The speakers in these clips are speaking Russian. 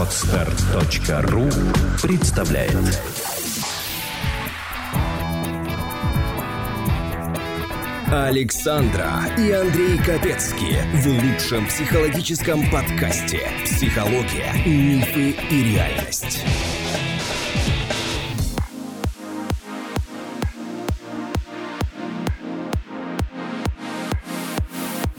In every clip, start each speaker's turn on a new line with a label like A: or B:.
A: Отстар.ру представляет Александра и Андрей Капецки в лучшем психологическом подкасте «Психология, мифы и реальность».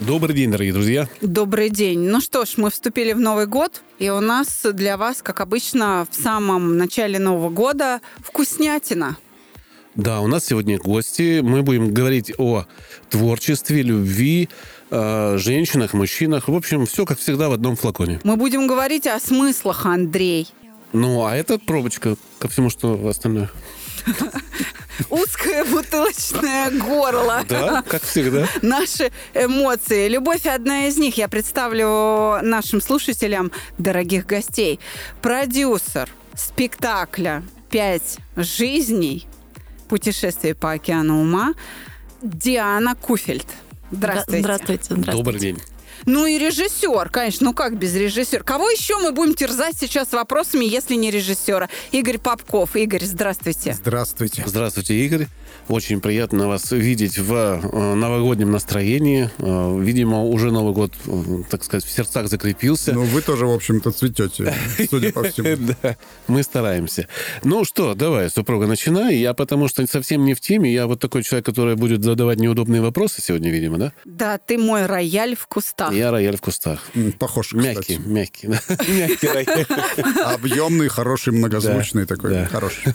B: Добрый день, дорогие друзья.
C: Добрый день. Ну что ж, мы вступили в Новый год, и у нас для вас, как обычно, в самом начале Нового года вкуснятина.
B: Да, у нас сегодня гости. Мы будем говорить о творчестве, любви, женщинах, мужчинах. В общем, все как всегда в одном флаконе.
C: Мы будем говорить о смыслах, Андрей.
B: Ну, а это пробочка ко всему, что остальное.
C: Узкое бутылочное горло.
B: Да, как всегда.
C: Наши эмоции. Любовь одна из них. Я представлю нашим слушателям дорогих гостей. Продюсер спектакля «Пять жизней. Путешествие по океану ума» Диана Куфельд. Здравствуйте.
D: Здравствуйте. здравствуйте.
B: Добрый день.
C: Ну и режиссер, конечно, ну как без режиссера? Кого еще мы будем терзать сейчас вопросами, если не режиссера? Игорь Попков. Игорь, здравствуйте.
E: Здравствуйте.
B: Здравствуйте, Игорь. Очень приятно вас видеть в э, новогоднем настроении. Э, Видимо, уже Новый год, э, так сказать, в сердцах закрепился.
E: Ну, вы тоже, в общем-то, цветете, судя по всему.
B: Да, мы стараемся. Ну что, давай, супруга, начинай. Я потому что совсем не в теме. Я вот такой человек, который будет задавать неудобные вопросы сегодня, видимо, да?
C: Да, ты мой рояль в кустах.
B: Я рояль в кустах.
E: Похож,
B: Мягкий,
E: кстати.
B: мягкий. Мягкий рояль.
E: Объемный, хороший, многозвучный такой. Хороший.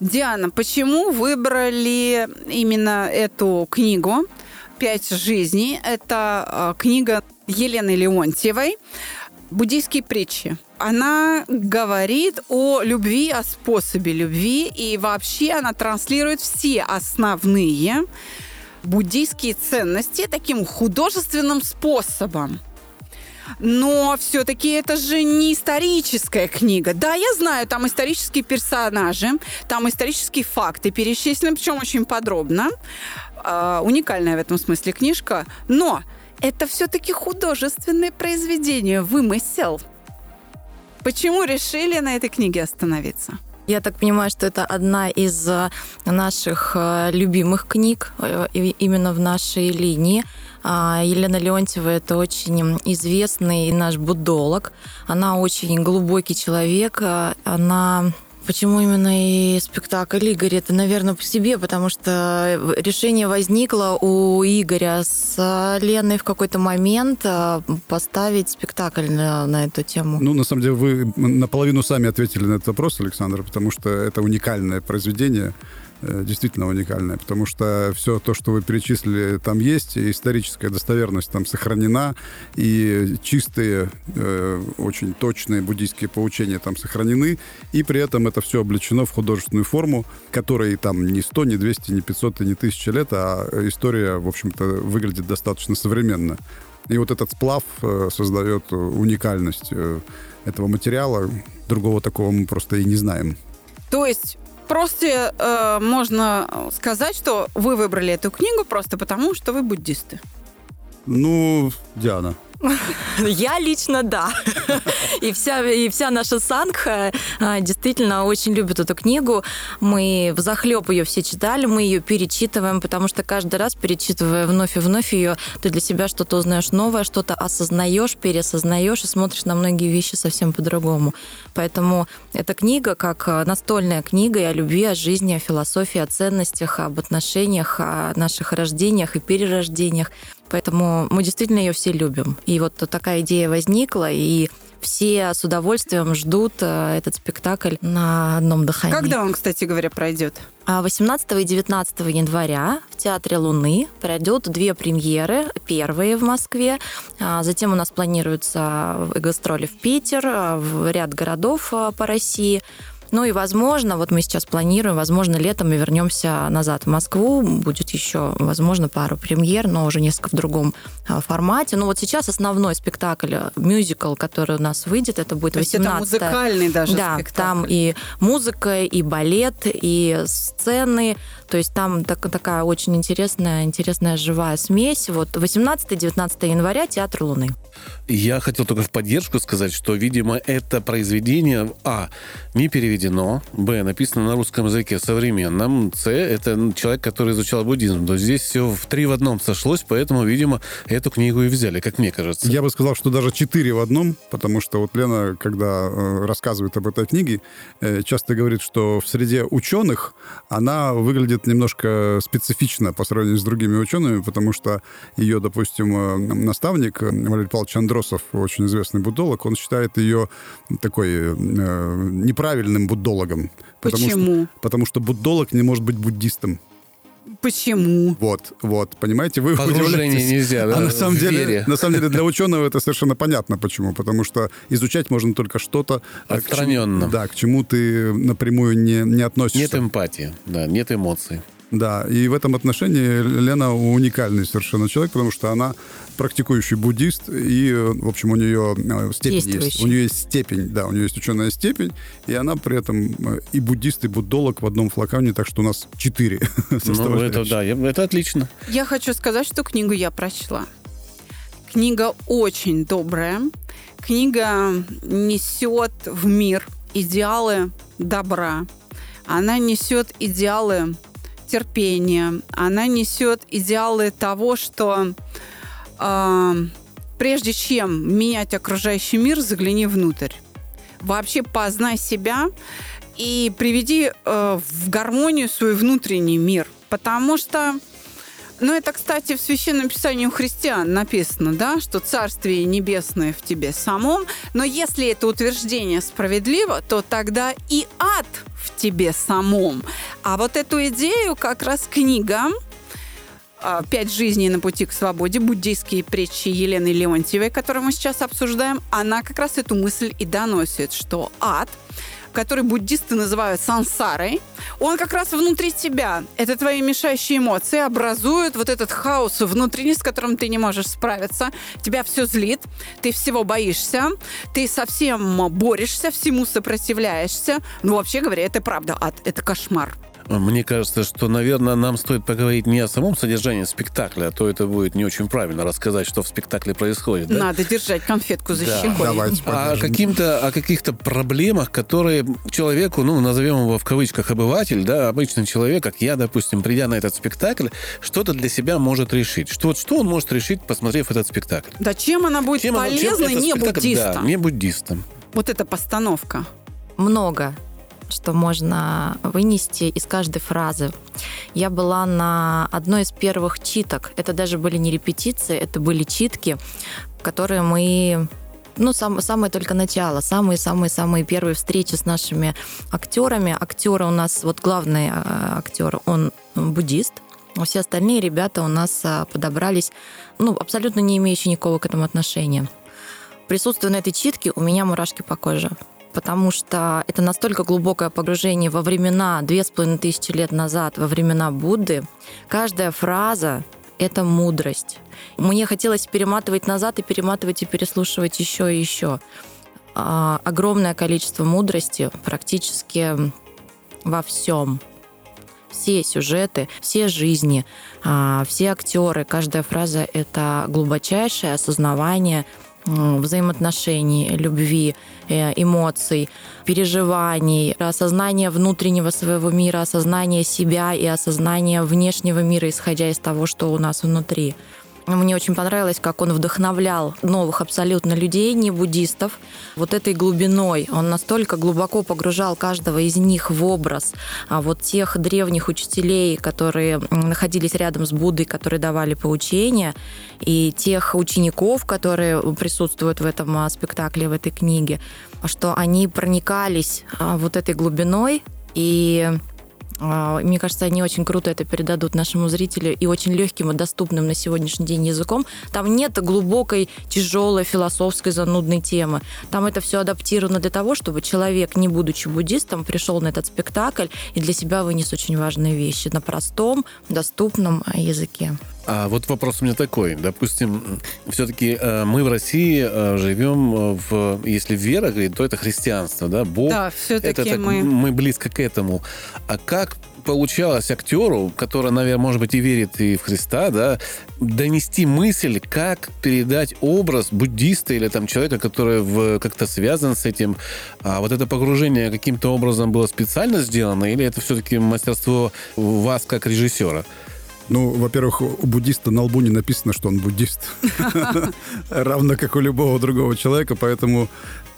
C: Диана, почему выбрали именно эту книгу «Пять жизней»? Это э, книга Елены Леонтьевой «Буддийские притчи». Она говорит о любви, о способе любви, и вообще она транслирует все основные буддийские ценности таким художественным способом. Но все-таки это же не историческая книга. Да, я знаю, там исторические персонажи, там исторические факты перечислены, причем очень подробно. А, уникальная в этом смысле книжка. Но это все-таки художественное произведение, вымысел. Почему решили на этой книге остановиться?
D: Я так понимаю, что это одна из э, наших э, любимых книг э, именно в нашей линии. А, Елена Леонтьева – это очень известный наш буддолог. Она очень глубокий человек. Она Почему именно и спектакль Игоря? Это, наверное, по себе, потому что решение возникло у Игоря с Леной в какой-то момент а, поставить спектакль на, на эту тему.
E: Ну, на самом деле, вы наполовину сами ответили на этот вопрос, Александр, потому что это уникальное произведение, э, действительно уникальное, потому что все то, что вы перечислили, там есть, историческая достоверность там сохранена, и чистые, э, очень точные буддийские поучения там сохранены, и при этом это все облечено в художественную форму, которой там не 100, не 200, не 500 и не 1000 лет, а история, в общем-то, выглядит достаточно современно. И вот этот сплав э, создает уникальность э, этого материала. Другого такого мы просто и не знаем.
C: То есть просто э, можно сказать, что вы выбрали эту книгу просто потому, что вы буддисты.
E: Ну, Диана.
D: Я лично да. И вся, и вся наша сангха а, действительно очень любит эту книгу. Мы в захлеб ее все читали, мы ее перечитываем, потому что каждый раз, перечитывая вновь и вновь ее, ты для себя что-то узнаешь новое, что-то осознаешь, переосознаешь и смотришь на многие вещи совсем по-другому. Поэтому эта книга как а, настольная книга и о любви, о жизни, о философии, о ценностях, об отношениях, о наших рождениях и перерождениях. Поэтому мы действительно ее все любим. И вот такая идея возникла, и все с удовольствием ждут э, этот спектакль на одном дыхании.
C: Когда он, кстати говоря, пройдет?
D: А 18 и 19 января в Театре Луны пройдет две премьеры. Первые в Москве, а затем у нас планируются гастроли в Питер, а, в ряд городов а, по России. Ну и, возможно, вот мы сейчас планируем, возможно, летом мы вернемся назад в Москву. Будет еще, возможно, пару премьер, но уже несколько в другом а, формате. Ну вот сейчас основной спектакль, э, мюзикл, который у нас выйдет, это будет
C: То есть это
D: 18
C: музыкальный даже
D: да,
C: спектакль.
D: там и музыка, и балет, и сцены. То есть там так- такая очень интересная, интересная живая смесь. Вот 18-19 января Театр Луны.
B: Я хотел только в поддержку сказать, что, видимо, это произведение, а, не переведено, б, написано на русском языке современном, с, это человек, который изучал буддизм. То здесь все в три в одном сошлось, поэтому, видимо, эту книгу и взяли, как мне кажется.
E: Я бы сказал, что даже четыре в одном, потому что вот Лена, когда э, рассказывает об этой книге, э, часто говорит, что в среде ученых она выглядит немножко специфично по сравнению с другими учеными, потому что ее, допустим, э, наставник Валерий Павлович Андросов, очень известный буддолог, он считает ее такой э, неправильным буддологом.
C: Почему?
E: Потому что, потому что буддолог не может быть буддистом.
C: Почему?
E: Вот, вот, понимаете, вы
B: Погружение
E: удивляетесь.
B: нельзя, да,
E: а на самом деле,
B: вере.
E: на самом деле для ученого это совершенно понятно, почему, потому что изучать можно только что-то э, к чему-
B: Отстраненно.
E: да, к чему ты напрямую не не относишься.
B: Нет эмпатии, да, нет эмоций.
E: Да, и в этом отношении Лена уникальный совершенно человек, потому что она практикующий буддист, и, в общем, у нее э, степень есть. У нее есть степень, да, у нее есть ученая степень, и она при этом э, и буддист, и буддолог в одном флаконе, так что у нас четыре
B: Ну, это, да, это отлично.
C: Я хочу сказать, что книгу я прочла. Книга очень добрая. Книга несет в мир идеалы добра. Она несет идеалы терпения. Она несет идеалы того, что а, прежде чем менять окружающий мир, загляни внутрь. Вообще познай себя и приведи э, в гармонию свой внутренний мир. Потому что ну, это, кстати, в Священном Писании у христиан написано, да, что Царствие Небесное в тебе самом. Но если это утверждение справедливо, то тогда и ад в тебе самом. А вот эту идею как раз книга а, «Пять жизней на пути к свободе», буддийские притчи Елены Леонтьевой, которую мы сейчас обсуждаем, она как раз эту мысль и доносит, что ад который буддисты называют сансарой, он как раз внутри тебя. Это твои мешающие эмоции образуют вот этот хаос внутренний, с которым ты не можешь справиться. Тебя все злит, ты всего боишься, ты совсем борешься, всему сопротивляешься. Ну, вообще говоря, это правда ад, это кошмар.
B: Мне кажется, что, наверное, нам стоит поговорить не о самом содержании спектакля, а то это будет не очень правильно рассказать, что в спектакле происходит. да?
C: Надо держать конфетку за
B: Да.
C: щекой.
E: Давайте
B: А о, каким-то, о каких-то проблемах, которые человеку, ну, назовем его в кавычках обыватель, да, обычный человек, как я, допустим, придя на этот спектакль, что-то для себя может решить. Что, вот что он может решить, посмотрев этот спектакль?
C: Да чем она будет
B: Чем он- чем
C: полезна
B: этот
C: не буддистам?
B: Да, не буддистам.
C: Вот эта постановка.
D: много что можно вынести из каждой фразы. Я была на одной из первых читок. Это даже были не репетиции, это были читки, которые мы ну, сам, самое только начало, самые-самые-самые первые встречи с нашими актерами. Актеры у нас, вот главный э, актер, он буддист, а все остальные ребята у нас а, подобрались, ну, абсолютно не имеющие никакого к этому отношения. Присутствуя на этой читке, у меня мурашки по коже потому что это настолько глубокое погружение во времена, две с половиной тысячи лет назад, во времена Будды. Каждая фраза — это мудрость. Мне хотелось перематывать назад и перематывать и переслушивать еще и еще. А, огромное количество мудрости практически во всем. Все сюжеты, все жизни, а, все актеры, каждая фраза — это глубочайшее осознавание взаимоотношений, любви, э, эмоций, переживаний, осознание внутреннего своего мира, осознание себя и осознание внешнего мира, исходя из того, что у нас внутри. Мне очень понравилось, как он вдохновлял новых абсолютно людей, не буддистов, вот этой глубиной. Он настолько глубоко погружал каждого из них в образ а вот тех древних учителей, которые находились рядом с Буддой, которые давали поучения, и тех учеников, которые присутствуют в этом а, спектакле, в этой книге, что они проникались а, вот этой глубиной и мне кажется, они очень круто это передадут нашему зрителю и очень легким и доступным на сегодняшний день языком. Там нет глубокой, тяжелой, философской, занудной темы. Там это все адаптировано для того, чтобы человек, не будучи буддистом, пришел на этот спектакль и для себя вынес очень важные вещи на простом, доступном а, языке.
B: А вот вопрос у меня такой. Допустим, все-таки э, мы в России э, живем в... Если вера, то это христианство, да? Бог.
C: Да, все-таки
B: это так,
C: мы...
B: мы близко к этому. А как получалось актеру, который, наверное, может быть, и верит и в Христа, да, донести мысль, как передать образ буддиста или там человека, который в, как-то связан с этим. А вот это погружение каким-то образом было специально сделано, или это все-таки мастерство вас как режиссера?
E: Ну, во-первых, у буддиста на лбу не написано, что он буддист. Равно как у любого другого человека, поэтому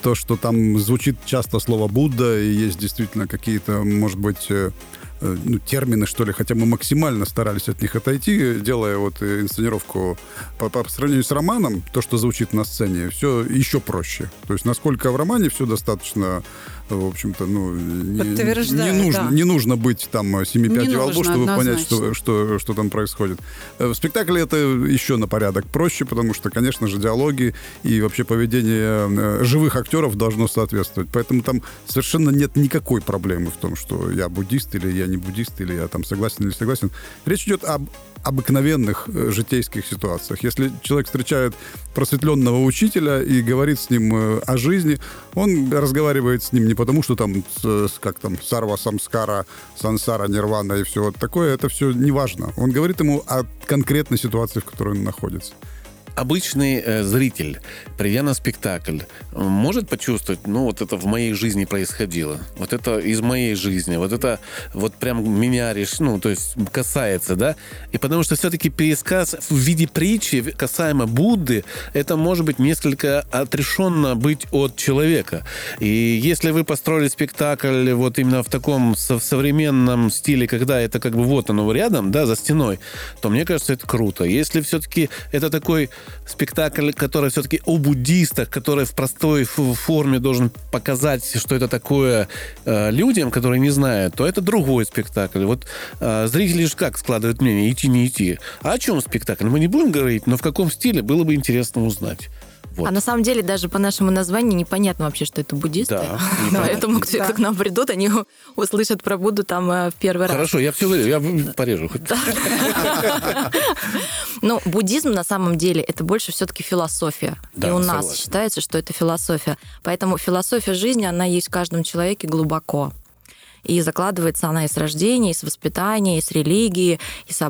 E: то, что там звучит часто слово Будда, и есть действительно какие-то, может быть, э, ну, термины, что ли, хотя мы максимально старались от них отойти, делая вот э, инсценировку по, по сравнению с романом, то, что звучит на сцене, все еще проще. То есть насколько в романе все достаточно в общем-то, ну, не, не, нужно,
C: да.
E: не нужно быть там семи пядей во лбу, чтобы однозначно. понять, что, что, что там происходит. Э, в спектакле это еще на порядок проще, потому что, конечно же, диалоги и вообще поведение э, живых актеров должно соответствовать. Поэтому там совершенно нет никакой проблемы в том, что я буддист или я не буддист, или я там согласен или согласен. Речь идет об обыкновенных э, житейских ситуациях. Если человек встречает просветленного учителя и говорит с ним э, о жизни, он разговаривает с ним не потому, что там, как там, сарва, самскара, сансара, нирвана и все вот такое, это все не важно. Он говорит ему о конкретной ситуации, в которой он находится
B: обычный э, зритель, придя на спектакль, может почувствовать, ну, вот это в моей жизни происходило, вот это из моей жизни, вот это вот прям меня реш... ну, то есть касается, да? И потому что все-таки пересказ в виде притчи касаемо Будды, это может быть несколько отрешенно быть от человека. И если вы построили спектакль вот именно в таком современном стиле, когда это как бы вот оно рядом, да, за стеной, то мне кажется, это круто. Если все-таки это такой спектакль, который все-таки о буддистах, который в простой форме должен показать, что это такое э, людям, которые не знают, то это другой спектакль. Вот э, зрители же как складывают мнение, идти, не идти. А о чем спектакль? Мы не будем говорить, но в каком стиле было бы интересно узнать.
D: Вот. А на самом деле даже по нашему названию непонятно вообще, что это буддисты. Да. Поэтому те, кто к нам придут, они услышат про Будду там э, в первый
B: раз. Хорошо, я все я порежу.
D: Ну, буддизм на самом деле это больше все-таки философия. И у нас считается, что это философия. Поэтому философия жизни, она есть в каждом человеке глубоко. И закладывается она и с рождения, и с воспитания, и с религии, и с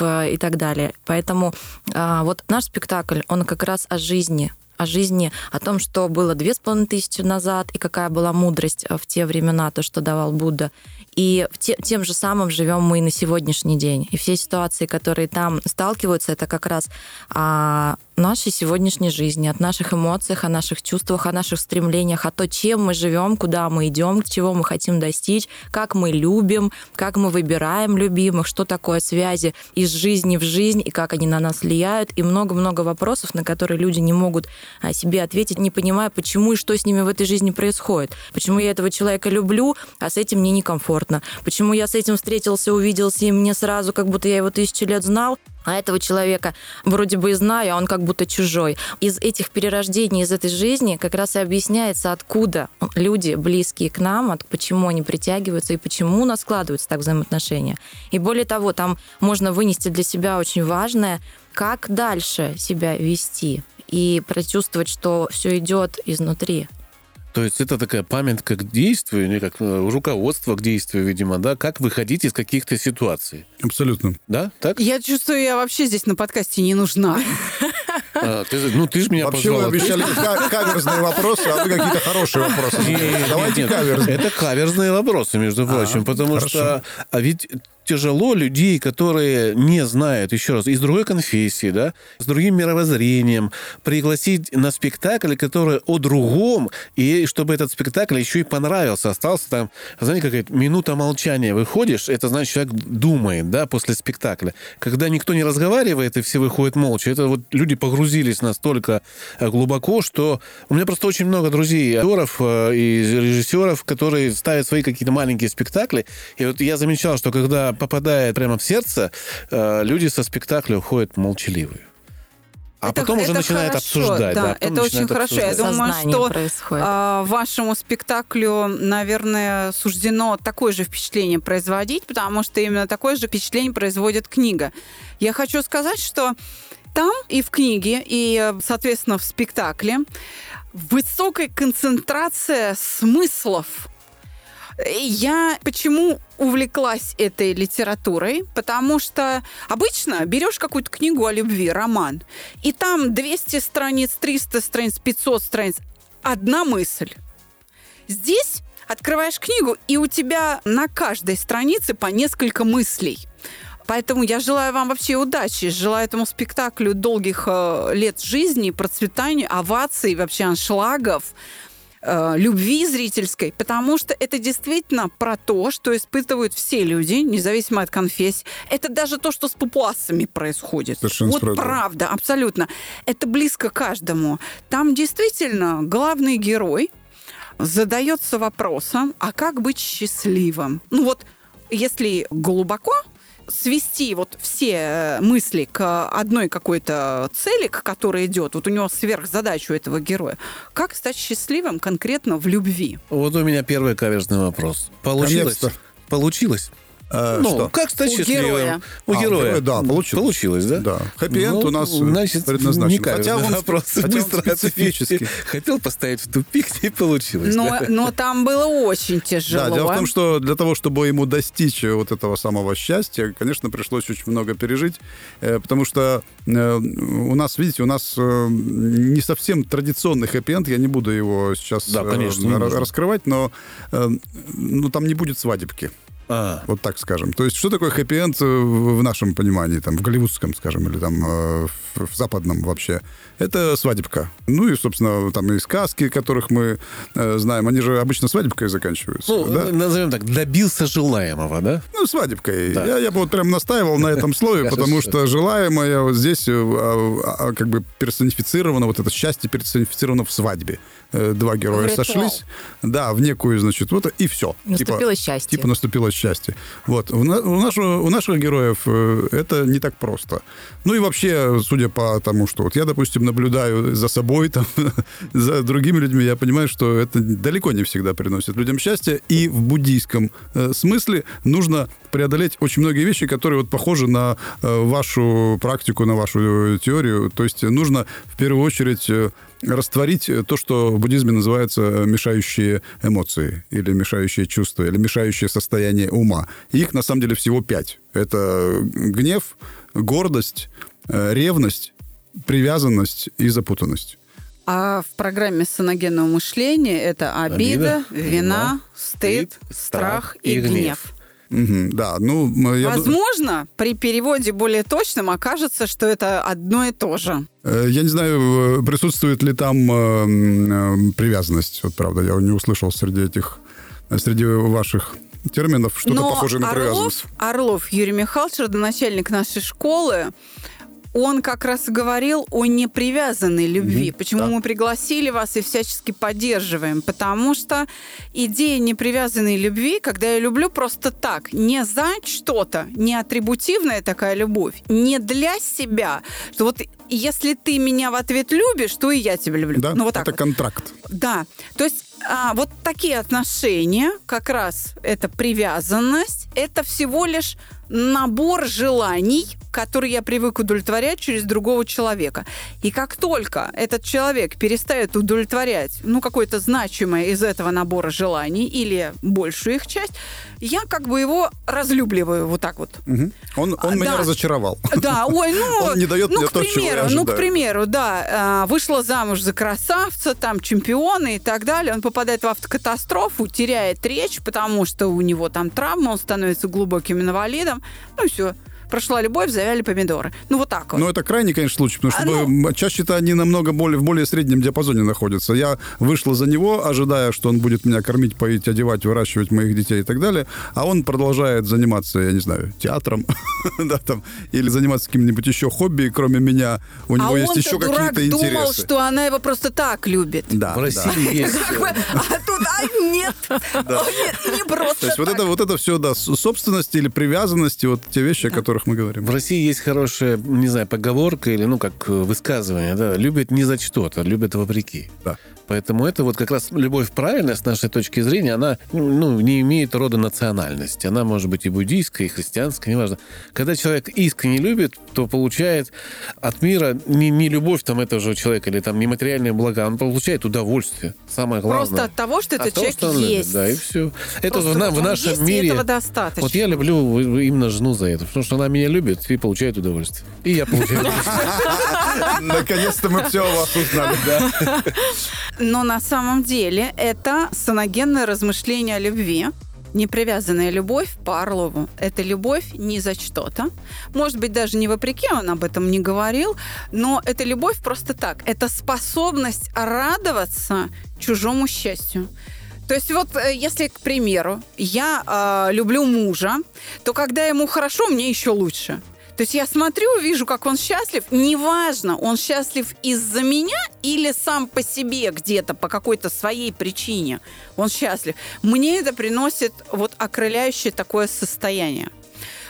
D: э, и так далее. Поэтому а, вот наш спектакль, он как раз о жизни, о жизни, о том, что было две с половиной тысячи назад, и какая была мудрость в те времена, то, что давал Будда. И те, тем же самым живем мы и на сегодняшний день. И все ситуации, которые там сталкиваются, это как раз а, нашей сегодняшней жизни, от наших эмоций, о наших чувствах, о наших стремлениях, о том, чем мы живем, куда мы идем, чего мы хотим достичь, как мы любим, как мы выбираем любимых, что такое связи из жизни в жизнь и как они на нас влияют, и много-много вопросов, на которые люди не могут а, себе ответить, не понимая, почему и что с ними в этой жизни происходит. Почему я этого человека люблю, а с этим мне некомфортно. Почему я с этим встретился, увиделся, и мне сразу, как будто я его тысячу лет знал, а этого человека вроде бы и знаю, а он как будто чужой. Из этих перерождений, из этой жизни как раз и объясняется, откуда люди, близкие к нам, от, почему они притягиваются и почему у нас складываются так взаимоотношения. И более того, там можно вынести для себя очень важное, как дальше себя вести и прочувствовать, что все идет изнутри.
B: То есть это такая памятка к действию, не как э, руководство к действию, видимо, да? Как выходить из каких-то ситуаций.
E: Абсолютно.
B: Да? Так?
C: Я чувствую, я вообще здесь на подкасте не нужна.
B: А, ты, ну, ты же меня
E: Вообще
B: позвала.
E: вы обещали каверзные вопросы, а вы какие-то хорошие вопросы. Давайте каверзные.
B: Это каверзные вопросы, между прочим, потому что... А ведь тяжело людей, которые не знают, еще раз, из другой конфессии, да, с другим мировоззрением, пригласить на спектакль, который о другом, и чтобы этот спектакль еще и понравился. Остался там, знаете, какая-то минута молчания. Выходишь, это значит, человек думает, да, после спектакля. Когда никто не разговаривает, и все выходят молча, это вот люди погрузились настолько э, глубоко, что у меня просто очень много друзей, актеров э, и режиссеров, которые ставят свои какие-то маленькие спектакли. И вот я замечал, что когда попадает прямо в сердце, э, люди со спектакля уходят молчаливые. А потом уже начинает
C: хорошо,
B: обсуждать.
C: Да,
B: да,
C: это очень хорошо. Я
B: обсуждать.
C: думаю,
D: Сознание
C: что
D: происходит.
C: а, вашему спектаклю, наверное, суждено такое же впечатление производить, потому что именно такое же впечатление производит книга. Я хочу сказать, что там и в книге, и, соответственно, в спектакле высокая концентрация смыслов. Я почему увлеклась этой литературой? Потому что обычно берешь какую-то книгу о любви, роман, и там 200 страниц, 300 страниц, 500 страниц. Одна мысль. Здесь открываешь книгу, и у тебя на каждой странице по несколько мыслей. Поэтому я желаю вам вообще удачи, желаю этому спектаклю долгих э, лет жизни, процветания, оваций, вообще аншлагов, э, любви зрительской, потому что это действительно про то, что испытывают все люди, независимо от конфессии. Это даже то, что с папуасами происходит.
E: Совершенно
C: вот
E: справедливо.
C: правда, абсолютно. Это близко каждому. Там действительно главный герой задается вопросом, а как быть счастливым? Ну вот, если глубоко свести вот все э, мысли к одной какой-то цели, к которой идет, вот у него сверхзадача у этого героя, как стать счастливым конкретно в любви?
B: Вот у меня первый каверзный вопрос. Получилось?
E: Наконец-то.
B: Получилось?
E: Э,
B: ну,
E: что?
B: как стать
C: У
B: счастливым?
C: героя.
B: У
E: А,
B: героя.
E: героя, да, получилось.
B: Получилось, да?
E: Да. Хэппи-энд
B: Ну,
E: у нас э,
B: значит,
E: предназначен. он-
B: вопрос.
E: хотя он
B: Быстро
E: специфический.
B: ответил. Хотел поставить в тупик, не получилось.
C: Но,
B: да?
C: но там было очень тяжело.
E: Да, дело в том, что для того, чтобы ему достичь э, вот этого самого счастья, конечно, пришлось очень много пережить, э, потому что у нас, видите, у нас не совсем традиционный хэппи-энд, я не буду его сейчас
B: Да, конечно,
E: раскрывать, но ну, там не будет свадебки.
B: А,
E: Вот так скажем. То есть, что такое хэппи-энд э, в нашем понимании, там, в голливудском, скажем, или там э, в, западном вообще? Это свадебка. Ну и, собственно, там и сказки, которых мы э, знаем, они же обычно свадебкой заканчиваются.
B: ну,
E: да?
B: назовем так, добился желаемого, да?
E: Ну, свадебкой.
B: Да.
E: Я, я бы вот прям настаивал на этом слове, потому что желаемое вот здесь а, а, как бы персонифицировано, вот это счастье персонифицировано в свадьбе. Э, Два героя
C: В ритуал.
E: сошлись, да, в некую, значит, вот и все.
D: Наступило счастье.
E: Типа наступило счастье. Вот. У, на- у нашего, у наших героев э, это не так просто. Ну и вообще, судя по тому, что вот я, допустим, наблюдаю за собой, там, за другими людьми, я понимаю, что это далеко не всегда приносит людям счастье. И в буддийском э, смысле нужно преодолеть очень многие вещи, которые вот похожи на э, вашу практику, на вашу теорию. То есть нужно в первую очередь растворить то, что буддизме называется э, мешающие эмоции или мешающие чувства, или мешающие состояние ума. Их на самом деле всего пять. Это гнев, гордость, э, ревность, привязанность и запутанность.
C: А в программе саногенного мышления это обида,
B: Обида,
C: вина,
B: вина,
C: стыд,
B: стыд,
C: страх
B: страх
C: и
B: и
C: гнев.
B: гнев.
E: Мгм, да, ну, я ду-
C: Возможно, при переводе более точном окажется, что это одно и то же.
E: Э, Я не знаю, э, присутствует ли там э, привязанность. Вот правда, я не услышал среди этих, среди ваших терминов что-то похожее на привязанность.
C: Орлов, Орлов Юрий Михайлович, родоначальник нашей школы, он как раз говорил о непривязанной любви. Почему
E: да.
C: мы пригласили вас и всячески поддерживаем? Потому что идея непривязанной любви, когда я люблю просто так, не за что-то, не атрибутивная такая любовь, не для себя, что вот если ты меня в ответ любишь, то и я тебя люблю.
E: Да,
C: ну вот так
E: это
C: вот.
E: контракт.
C: Да, то есть а, вот такие отношения, как раз это привязанность, это всего лишь набор желаний, которые я привык удовлетворять через другого человека. И как только этот человек перестает удовлетворять, ну, какое-то значимое из этого набора желаний или большую их часть, я как бы его разлюбливаю вот так вот.
E: Мгм. Он, он
C: А,
E: меня
C: да.
E: разочаровал.
C: Да, ой, ну,
E: Он не дает
C: ну,
E: мне
C: к
E: то, чего я
C: примеру, ну, к примеру, да, а, вышла замуж за красавца, там, чемпиона и так далее, он попадает в автокатастрофу, теряет речь, потому что у него там травма, он становится глубоким инвалидом, ну, все, прошла любовь, завяли помидоры. Ну, вот так вот.
E: Но это крайний, конечно, случай, потому что
C: А,
E: м, чаще-то они намного более, в более среднем диапазоне находятся. Я вышла за него, ожидая, что он будет меня кормить, поить, одевать, выращивать моих детей и так далее, а он продолжает заниматься, я не знаю, театром, да, там, или заниматься каким-нибудь еще хобби, кроме меня. У него
C: а
E: есть еще
C: дурак,
E: какие-то
C: думал,
E: интересы.
C: что она его просто так любит.
E: Да,
B: В
E: да.
B: России есть...
C: Как бы, А тут, а нет, О, нет, не просто
E: То есть вот это, вот это все, да, с- собственность или привязанность, и вот те вещи, о которых которых мы говорим.
B: В России есть хорошая, не знаю, поговорка или, ну, как высказывание, да, любят не за что-то, любят вопреки.
E: Да.
B: Поэтому это вот как раз любовь правильная с нашей точки зрения, она ну, не имеет рода национальности. Она может быть и буддийская, и христианская, неважно. Когда человек искренне любит, то получает от мира не, не любовь там этого же человека или там нематериальные блага, он получает удовольствие. Самое главное.
C: Просто от того, что этот
B: От того,
C: человек
B: что он любит,
C: есть.
B: Да, и все. Это
C: Просто вот
B: в нашем
C: есть,
B: мире...
C: этого достаточно.
B: Вот я люблю именно жену за это, потому что она меня любит и получает удовольствие. И я получаю удовольствие.
E: Наконец-то мы все о вас узнали, да.
C: Но на самом деле это саногенное размышление о любви. Непривязанная любовь по Орлову – это любовь не за что-то. Может быть, даже не вопреки, он об этом не говорил, но это любовь просто так. Это способность радоваться чужому счастью. То есть вот э, если, к примеру, я э, люблю мужа, то когда ему хорошо, мне еще лучше. То есть я смотрю, вижу, как он счастлив. Неважно, он счастлив из-за меня или сам по себе где-то по какой-то своей причине он счастлив. Мне это приносит вот окрыляющее такое состояние.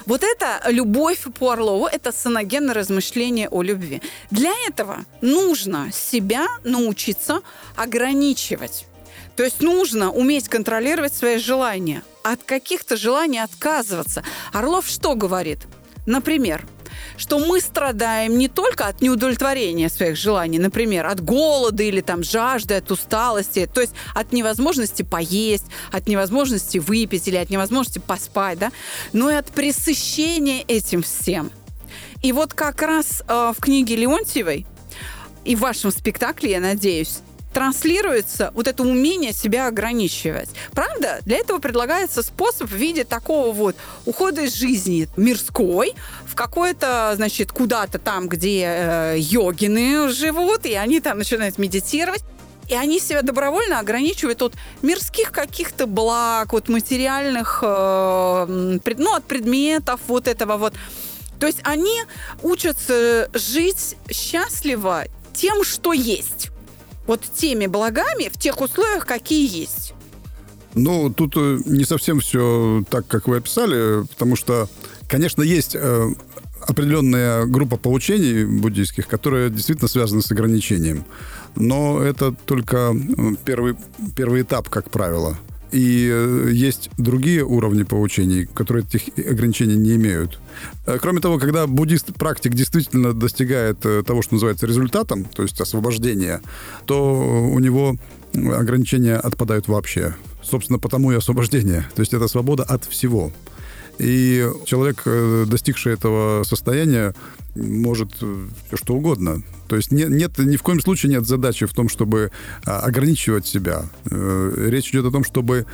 C: Вот это любовь по Орлову, это саногенное размышление о любви. Для этого нужно себя научиться ограничивать. То есть нужно уметь контролировать свои желания. От каких-то желаний отказываться. Орлов что говорит? Например, что мы страдаем не только от неудовлетворения своих желаний, например, от голода или там жажды, от усталости, то есть от невозможности поесть, от невозможности выпить или от невозможности поспать, да, но и от пресыщения этим всем. И вот как раз э, в книге Леонтьевой и в вашем спектакле, я надеюсь, транслируется вот это умение себя ограничивать. Правда? Для этого предлагается способ в виде такого вот ухода из жизни мирской в какое-то, значит, куда-то там, где э, йогины живут, и они там начинают медитировать. И они себя добровольно ограничивают от мирских каких-то благ, от материальных, э, ну, от предметов вот этого вот. То есть они учатся жить счастливо тем, что есть. Вот теми благами в тех условиях, какие есть.
E: Ну, тут э, не совсем все так, как вы описали, потому что, конечно, есть э, определенная группа поучений буддийских, которые действительно связаны с ограничением. Но это только первый, первый этап, как правило. И э, есть другие уровни поучений, которые этих ограничений не имеют. Э, Кроме того, когда буддист-практик действительно достигает э, того, что называется результатом, то есть освобождения, то у него ограничения отпадают вообще. Собственно, потому и освобождение. То есть это свобода от всего. И человек, э, достигший этого состояния, может все что угодно. То есть нет, нет, ни в коем случае нет задачи в том, чтобы а, ограничивать себя. Э, Речь идет о том, чтобы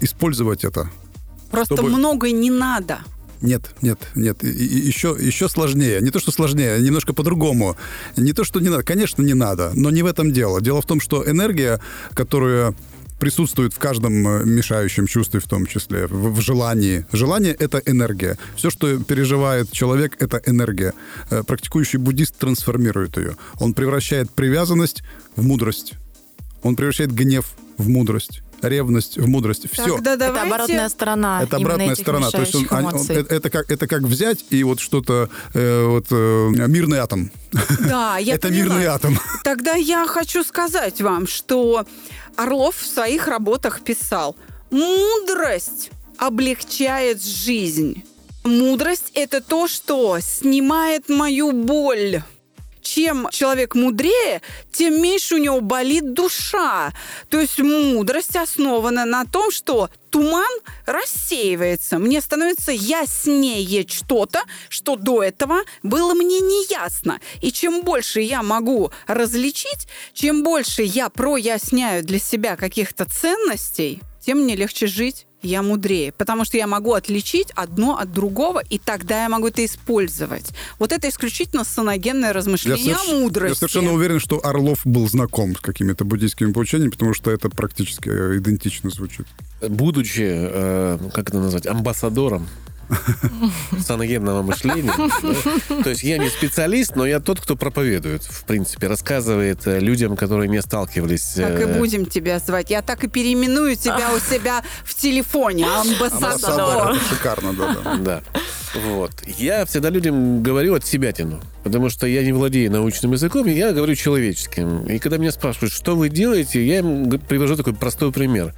E: использовать это.
C: Просто
E: Чтобы-
C: много не надо.
E: Нет, нет, нет. И- и- еще, еще сложнее. Не то, что сложнее, немножко по-другому. Не то, что не надо. Конечно, не надо, но не в этом дело. Дело в том, что энергия, которая присутствует в каждом э, мешающем чувстве, в том числе, в, в желании. Желание — это энергия. Все, что переживает человек, это энергия. Э, Практикующий буддист трансформирует ее. Он превращает привязанность в мудрость. Он превращает гнев в мудрость, ревность в мудрость. Все.
C: Тогда
D: Это
C: давайте...
D: оборотная сторона.
E: Это обратная
D: этих
E: сторона. То есть он- он- это, это как, это как взять и вот что-то, э, вот э, мирный атом.
C: Да, я
E: это
C: поняла.
E: мирный атом.
C: Тогда я хочу сказать вам, что Орлов в своих работах писал, мудрость облегчает жизнь. Мудрость – это то, что снимает мою боль. Чем человек мудрее, тем меньше у него болит душа. То есть мудрость основана на том, что туман рассеивается. Мне становится яснее что-то, что до этого было мне неясно. И чем больше я могу различить, чем больше я проясняю для себя каких-то ценностей, тем мне легче жить, я мудрее. Потому что я могу отличить одно от другого, и тогда я могу это использовать. Вот это исключительно саногенное размышление
E: соверш-
C: о мудрости.
E: я совершенно уверен, что Орлов был знаком с какими-то буддийскими поучениями, потому что это практически э, идентично звучит.
B: Будучи, э, как это назвать, амбассадором саногенного мышления. да. То есть я не специалист, но я тот, кто проповедует, в принципе, рассказывает э, людям, которые не сталкивались.
C: Так и
B: э,
C: будем тебя звать. Я так и переименую тебя у себя в телефоне.
E: Амбассадор, шикарно, да, да.
B: Вот. Я всегда людям говорю от себя тяну, потому что я не владею научным языком, я говорю человеческим. И когда меня спрашивают, что вы делаете, я им привожу такой простой пример.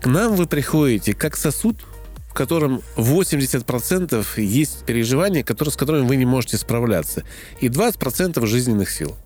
B: К нам вы приходите как сосуд, котором 80% есть переживания, которые, с которыми вы не можете справляться, и 20% жизненных сил.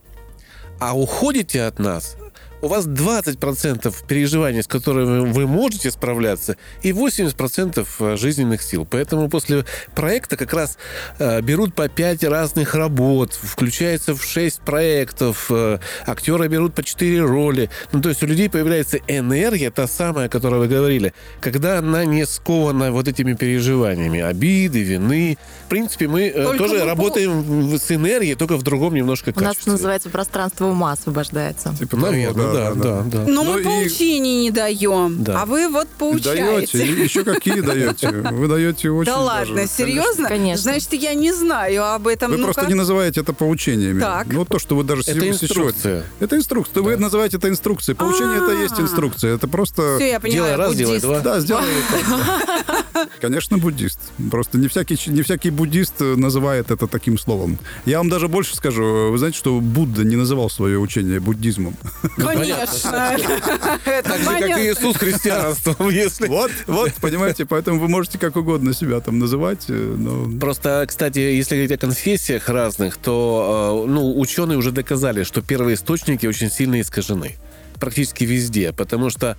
B: А уходите от нас, у вас 20% переживаний, с которыми вы можете справляться, и 80% жизненных сил. Поэтому после проекта как раз э, берут по 5 разных работ, включается в 6 проектов, э, актеры берут по 4 роли. Ну, то есть у людей появляется энергия, та самая, о которой вы говорили, когда она не скована вот этими переживаниями, обиды, вины. В принципе, мы э,
C: Только
B: тоже
C: мы
B: работаем с энергией, только в другом немножко
D: У нас
B: качестве.
D: называется пространство ума освобождается.
E: Типа
B: Наверное, да, да, да.
C: Но
E: Ну
C: мы
E: и-
C: поучений не даем,
B: Да.
C: а вы вот
E: Даете,
C: поучаете.
E: и еще какие даете. Вы даете очень
C: Да ладно, серьезно?
D: Конечно.
C: Значит, я не знаю об этом.
E: Вы
C: Ну-ка.
E: просто не называете это поучениями.
C: Так.
E: Ну, то, что вы даже
B: Это
E: сегодня-
B: инструкция.
E: Это инструкция. Вы называете это инструкцией. Поучение это есть
C: А.
E: инструкция. Это просто...
C: Все, я поняла,
B: Делай раз, делай два.
E: Да, сделай это. Конечно, буддист. Просто не всякий, не всякий буддист э, называет это таким словом. Я вам даже больше скажу. Вы знаете, что Будда не называл свое учение буддизмом?
C: Конечно. Это
B: Так же, как и. Иисус христианством, если...
E: Вот, вот, понимаете, поэтому вы можете как угодно себя там называть, э, но...
B: Просто, кстати, если говорить о конфессиях разных, то э, ну, ученые уже доказали, что первые источники очень сильно искажены. Практически везде. Потому что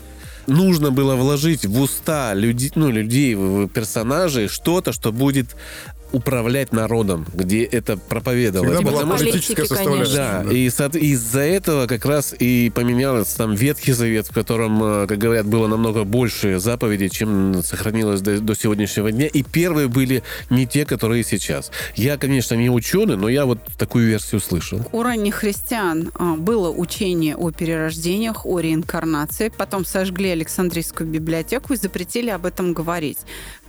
B: нужно было вложить в уста людей, ну, людей, персонажей что-то, что будет управлять народом, где это проповедовалось.
E: Всегда была
B: Потому что
E: политическая составляющая.
B: Да,
E: да.
B: и из-за этого как раз и поменялся там Ветхий Завет, в котором, э, как говорят, было намного больше заповедей, чем сохранилось до, до сегодняшнего дня. И первые были не те, которые сейчас. Я, конечно, не ученый, но я вот такую версию слышал.
C: У ранних христиан а, было учение о перерождениях, о реинкарнации. Потом сожгли Александрийскую библиотеку и запретили об этом говорить.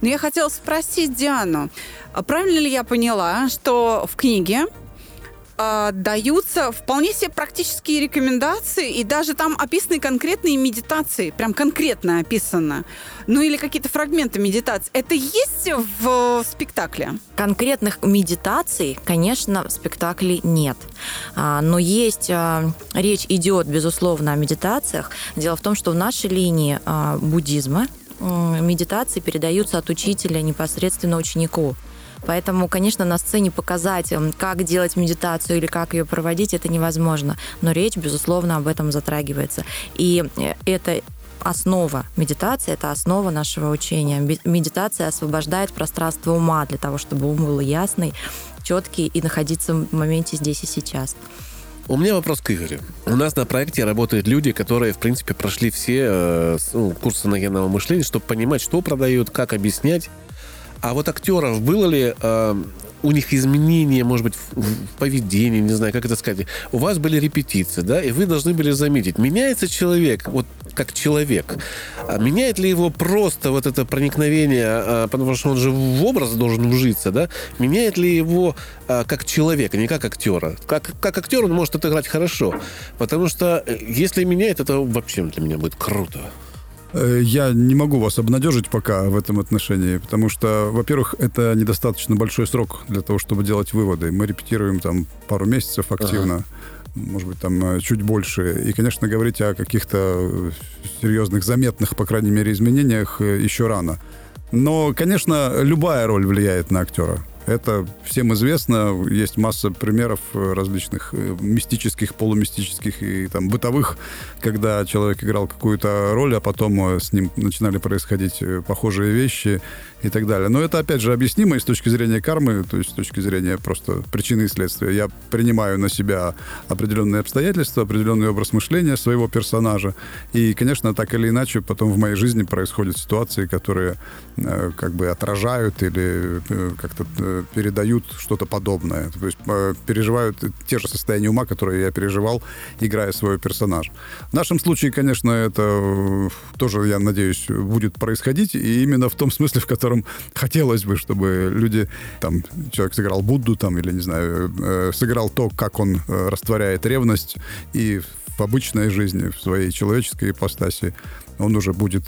C: Но я хотела спросить Диану, а правильно ли я поняла, что в книге а, даются вполне себе практические рекомендации, и даже там описаны конкретные медитации, прям конкретно описано. Ну или какие-то фрагменты медитации. Это есть в спектакле?
D: Конкретных медитаций, конечно, в спектакле нет. А, Но есть, а, речь идет, безусловно, о медитациях. Дело в том, что в нашей линии буддизма медитации передаются от учителя непосредственно ученику. Поэтому, конечно, на сцене показать, м, как делать медитацию или как ее проводить, это невозможно. Но речь, безусловно, об этом затрагивается. И э, это основа медитации, это основа нашего учения. Медитация освобождает пространство ума для того, чтобы ум был ясный, четкий и находиться в моменте здесь и сейчас.
B: У меня вопрос к Игорю. У нас на проекте работают люди, которые, в принципе, прошли все э, ну, курсы нагенного мышления, чтобы понимать, что продают, как объяснять. А вот актеров было ли э, у них изменения, может быть, в, поведении, не знаю, как это сказать. У вас были репетиции, да, и вы должны были заметить, меняется человек, вот как человек. А меняет ли его просто вот это проникновение, а, потому что он же в образ должен вжиться, да? Меняет ли его а, как человека, не как актера? Как, как актер он может отыграть хорошо, потому что э, если меняет, это вообще для меня будет круто.
E: Э, Я не могу вас обнадежить пока в этом отношении, потому что, во-первых, это недостаточно большой срок для того, чтобы делать выводы. Мы репетируем там пару месяцев активно, может быть, там э, чуть больше. И, конечно, говорить о каких-то э, серьезных, заметных, по крайней мере, изменениях еще рано. Но, конечно, любая роль влияет на актера. Это всем известно. Есть масса примеров э, различных э, мистических, полумистических и там бытовых, когда человек играл какую-то роль, а потом э, с ним начинали происходить похожие вещи и так далее. Но это, опять же, объяснимо и с точки зрения кармы, то есть с точки зрения просто причины и следствия. Я принимаю на себя определенные обстоятельства, определенный образ мышления своего персонажа. И, конечно, так или иначе, потом в моей жизни происходят ситуации, которые э, как бы отражают или э, как-то передают что-то подобное. То есть э, переживают те же состояния ума, которые я переживал, играя своего персонажа. В нашем случае, конечно, это э, тоже, я надеюсь, будет происходить, и именно в том смысле, в котором хотелось бы, чтобы люди, там, человек сыграл Будду, там, или, не знаю, э, сыграл то, как он растворяет ревность, и в обычной жизни, в своей человеческой ипостаси, он уже будет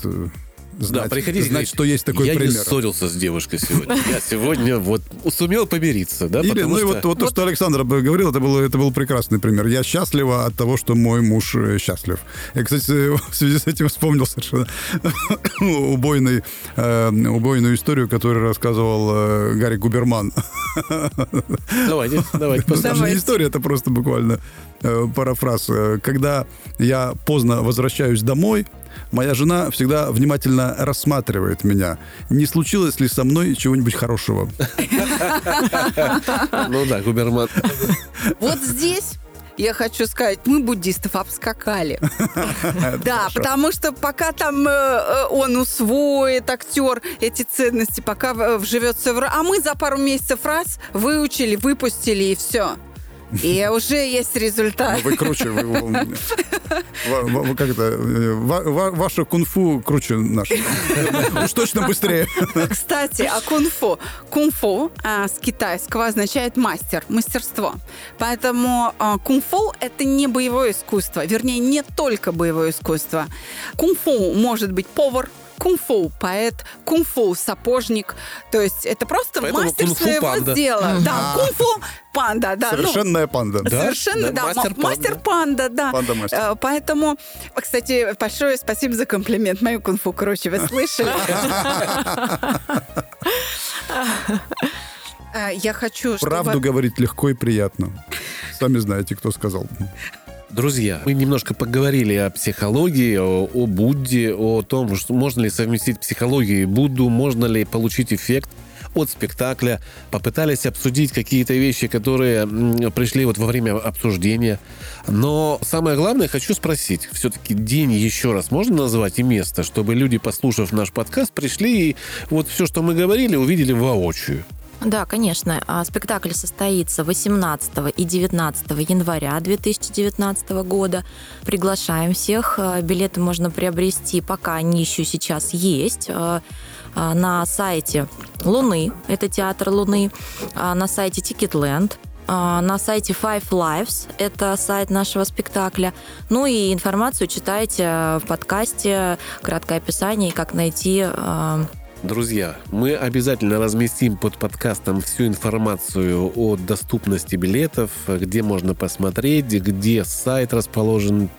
E: знать,
B: да, приходите,
E: знать что есть такой
B: я
E: пример.
B: не ссорился с девушкой сегодня. Я сегодня вот сумел помириться, да,
E: Или, ну и
B: что...
E: вот, вот то, что Александр говорил, это был, это был прекрасный пример. Я счастлива от того, что мой муж э, счастлив. Я, кстати, в связи с этим вспомнил совершенно убойный, э, убойную историю, которую рассказывал э, Гарри Губерман.
B: Давайте, давайте
E: Это же
B: послушаем.
E: не история, это просто буквально э, парафраз. Э, Когда я поздно возвращаюсь домой, моя жена всегда внимательно рассматривает меня. Не случилось ли со мной чего-нибудь хорошего?
B: Ну да, Губерман.
C: Вот здесь я хочу сказать, мы буддистов обскакали. Да, потому что пока там э, э, он усвоит, актер, эти ценности, пока э, вживется в... р- А мы за пару месяцев раз выучили, выпустили и все. И уже есть результат.
E: Вы круче. Вы, как это? ва- ва- Ваше кунг-фу круче нашего. Уж точно быстрее.
C: Кстати, о кунг-фу. Кунг-фу а, с китайского означает мастер, мастерство. Поэтому а, кунг-фу — это не боевое искусство. Вернее, не только боевое искусство. Кунг-фу может быть повар, кунг-фу поэт, кунг-фу сапожник. То есть это просто
B: Поэтому
C: мастер своего
B: панда.
C: дела. Да, кунг-фу панда, да. ну,
E: Совершенная панда.
C: Совершенно,
B: да,
C: да.
B: мастер
C: Мастер панда, да.
E: Панда-мастер.
C: Э, Поэтому, кстати, большое спасибо за комплимент. Мою кунг-фу, короче, вы слышали? Э, Я хочу, чтобы...
E: Правду говорить легко и приятно. Сами знаете, кто сказал.
B: Друзья, мы немножко поговорили о психологии, о, о Будде, о том, что можно ли совместить психологию и Будду, можно ли получить эффект от спектакля, попытались обсудить какие-то вещи, которые пришли вот во время обсуждения. Но самое главное, хочу спросить, все-таки день еще раз можно назвать и место, чтобы люди, послушав наш подкаст, пришли и вот все, что мы говорили, увидели воочию.
D: Да, конечно. А, Спектакль состоится 18 и 19 января 2019 года. Приглашаем всех. А, Билеты можно приобрести, пока они еще сейчас есть, а, на сайте Луны, это театр Луны, на сайте Ticketland, на сайте Five Lives, это сайт нашего спектакля. Ну и информацию читайте в подкасте, краткое описание, как найти
B: Друзья, мы обязательно разместим под подкастом всю информацию о доступности билетов, где можно посмотреть, где сайт расположен.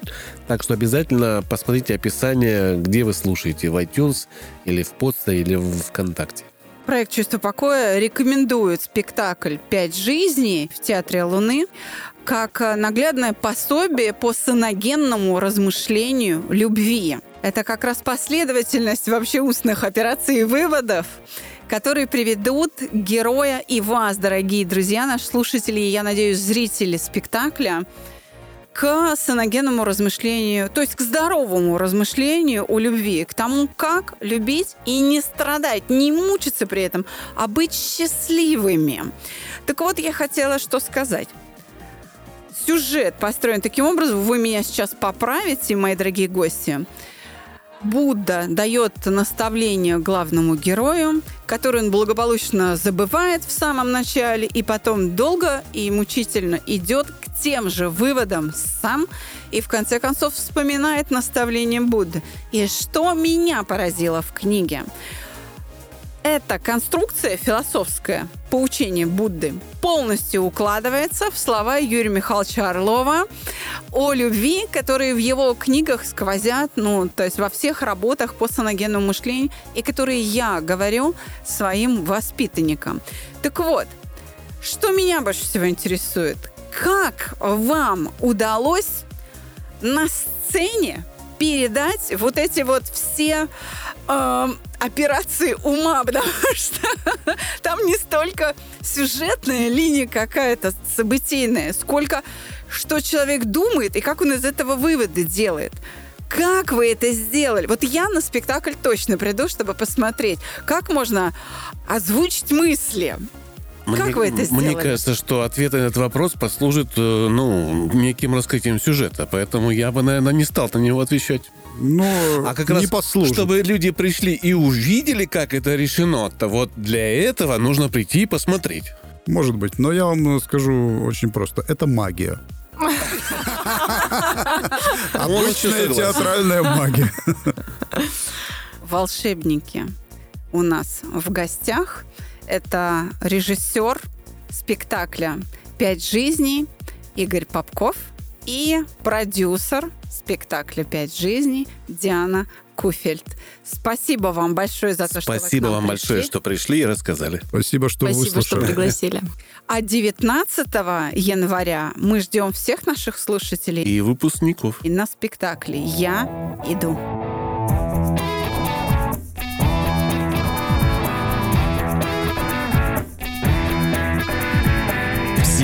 B: Так что обязательно посмотрите описание, где вы слушаете, в iTunes или в Подсте или в ВКонтакте.
C: Проект «Чувство покоя» рекомендует спектакль «Пять жизней» в Театре Луны как э, наглядное пособие по саногенному размышлению любви. Это как раз последовательность вообще устных операций и выводов, которые приведут героя и вас, дорогие друзья, наши слушатели, и, я надеюсь, зрители спектакля, к саногенному размышлению, то есть к здоровому размышлению о любви, к тому, как любить и не страдать, не мучиться при этом, а быть счастливыми. Так вот, я хотела что сказать. Сюжет построен таким образом, вы меня сейчас поправите, мои дорогие гости. Будда дает наставление главному герою, который он благополучно забывает в самом начале, и потом долго и мучительно идет к тем же выводам сам, и в конце концов вспоминает наставление Будды. И что меня поразило в книге? Эта конструкция философская, поучение Будды, полностью укладывается в слова Юрия Михайловича Орлова о любви, которые в его книгах сквозят, ну, то есть во всех работах по саногенному мышлению, и которые я говорю своим воспитанникам. Так вот, что меня больше всего интересует, как вам удалось на сцене передать вот эти вот все э, операции ума, потому что там не столько сюжетная линия какая-то событийная, сколько что человек думает и как он из этого выводы делает. Как вы это сделали? Вот я на спектакль точно приду, чтобы посмотреть, как можно озвучить мысли, Как вы это сделали?
B: Мне кажется, что ответ на этот вопрос послужит, э, ну, неким раскрытием сюжета. Поэтому я бы, наверное, не стал на него отвечать.
E: Ну,
B: А как
E: не
B: раз,
E: послужит.
B: чтобы люди пришли и увидели, как это решено, то вот для этого нужно прийти и посмотреть.
E: Может быть, но я вам скажу очень просто. Это магия. Обычная театральная магия.
C: волшебники у нас в гостях. Это режиссер спектакля «Пять жизней» Игорь Попков и продюсер спектакля «Пять жизней» Диана Куфельд. Спасибо вам большое за то, что вы к
B: Спасибо вам большое,
C: пришли.
B: что пришли и рассказали.
E: Спасибо, что
D: Спасибо, что
E: выслушали.
D: пригласили.
C: А 19 января мы ждем всех наших слушателей
B: И выпускников.
C: и на спектакле «Я иду».